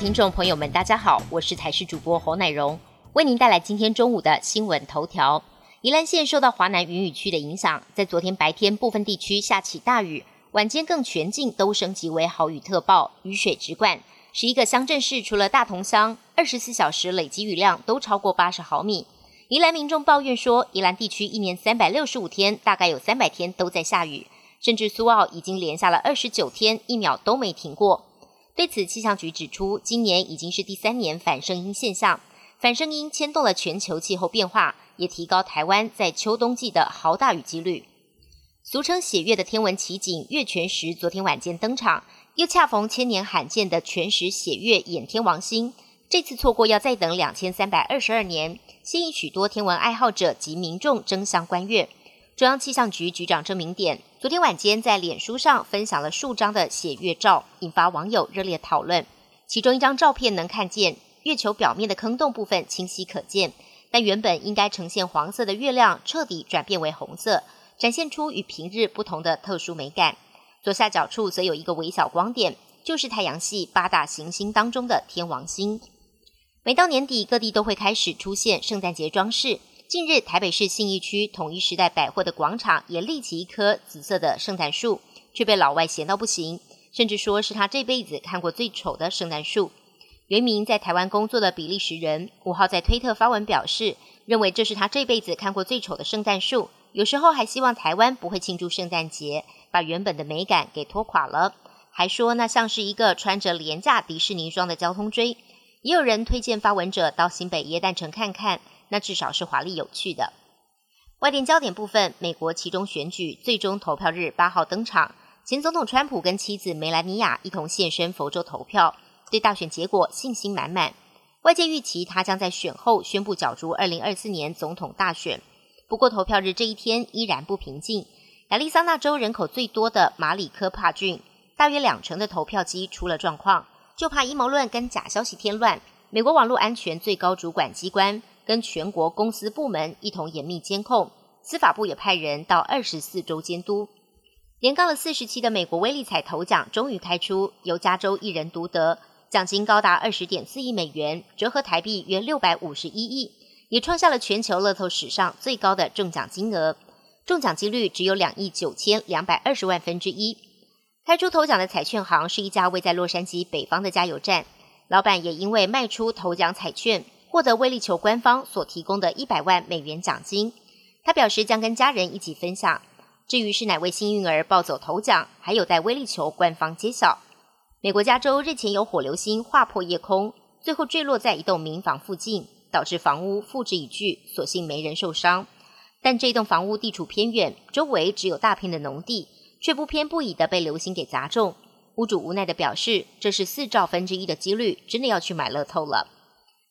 听众朋友们，大家好，我是台视主播侯乃荣，为您带来今天中午的新闻头条。宜兰县受到华南云雨区的影响，在昨天白天部分地区下起大雨，晚间更全境都升级为豪雨特报，雨水直灌。十一个乡镇市除了大同乡，二十四小时累积雨量都超过八十毫米。宜兰民众抱怨说，宜兰地区一年三百六十五天，大概有三百天都在下雨，甚至苏澳已经连下了二十九天，一秒都没停过。对此，气象局指出，今年已经是第三年反声音现象，反声音牵动了全球气候变化，也提高台湾在秋冬季的豪大雨几率。俗称血月的天文奇景月全食昨天晚间登场，又恰逢千年罕见的全食血月掩天王星，这次错过要再等两千三百二十二年，吸引许多天文爱好者及民众争相观月。中央气象局局长郑明典昨天晚间在脸书上分享了数张的血月照，引发网友热烈讨论。其中一张照片能看见月球表面的坑洞部分清晰可见，但原本应该呈现黄色的月亮彻底转变为红色，展现出与平日不同的特殊美感。左下角处则有一个微小光点，就是太阳系八大行星当中的天王星。每到年底，各地都会开始出现圣诞节装饰。近日，台北市信义区统一时代百货的广场也立起一棵紫色的圣诞树，却被老外嫌到不行，甚至说是他这辈子看过最丑的圣诞树。原名在台湾工作的比利时人五号在推特发文表示，认为这是他这辈子看过最丑的圣诞树，有时候还希望台湾不会庆祝圣诞节，把原本的美感给拖垮了，还说那像是一个穿着廉价迪士尼装的交通锥。也有人推荐发文者到新北耶诞城看看。那至少是华丽有趣的。外电焦点部分，美国其中选举最终投票日八号登场，前总统川普跟妻子梅兰妮亚一同现身佛州投票，对大选结果信心满满。外界预期他将在选后宣布角逐二零二四年总统大选。不过投票日这一天依然不平静。亚利桑那州人口最多的马里科帕郡，大约两成的投票机出了状况，就怕阴谋论跟假消息添乱。美国网络安全最高主管机关。跟全国公司部门一同严密监控，司法部也派人到二十四州监督。连杠了四十期的美国威力彩头奖终于开出，由加州一人独得，奖金高达二十点四亿美元，折合台币约六百五十一亿，也创下了全球乐透史上最高的中奖金额。中奖几率只有两亿九千两百二十万分之一。开出头奖的彩券行是一家位在洛杉矶北方的加油站，老板也因为卖出头奖彩券。获得威力球官方所提供的一百万美元奖金，他表示将跟家人一起分享。至于是哪位幸运儿抱走头奖，还有待威力球官方揭晓。美国加州日前有火流星划破夜空，最后坠落在一栋民房附近，导致房屋付之一炬，所幸没人受伤。但这栋房屋地处偏远，周围只有大片的农地，却不偏不倚的被流星给砸中。屋主无奈的表示，这是四兆分之一的几率，真的要去买乐透了。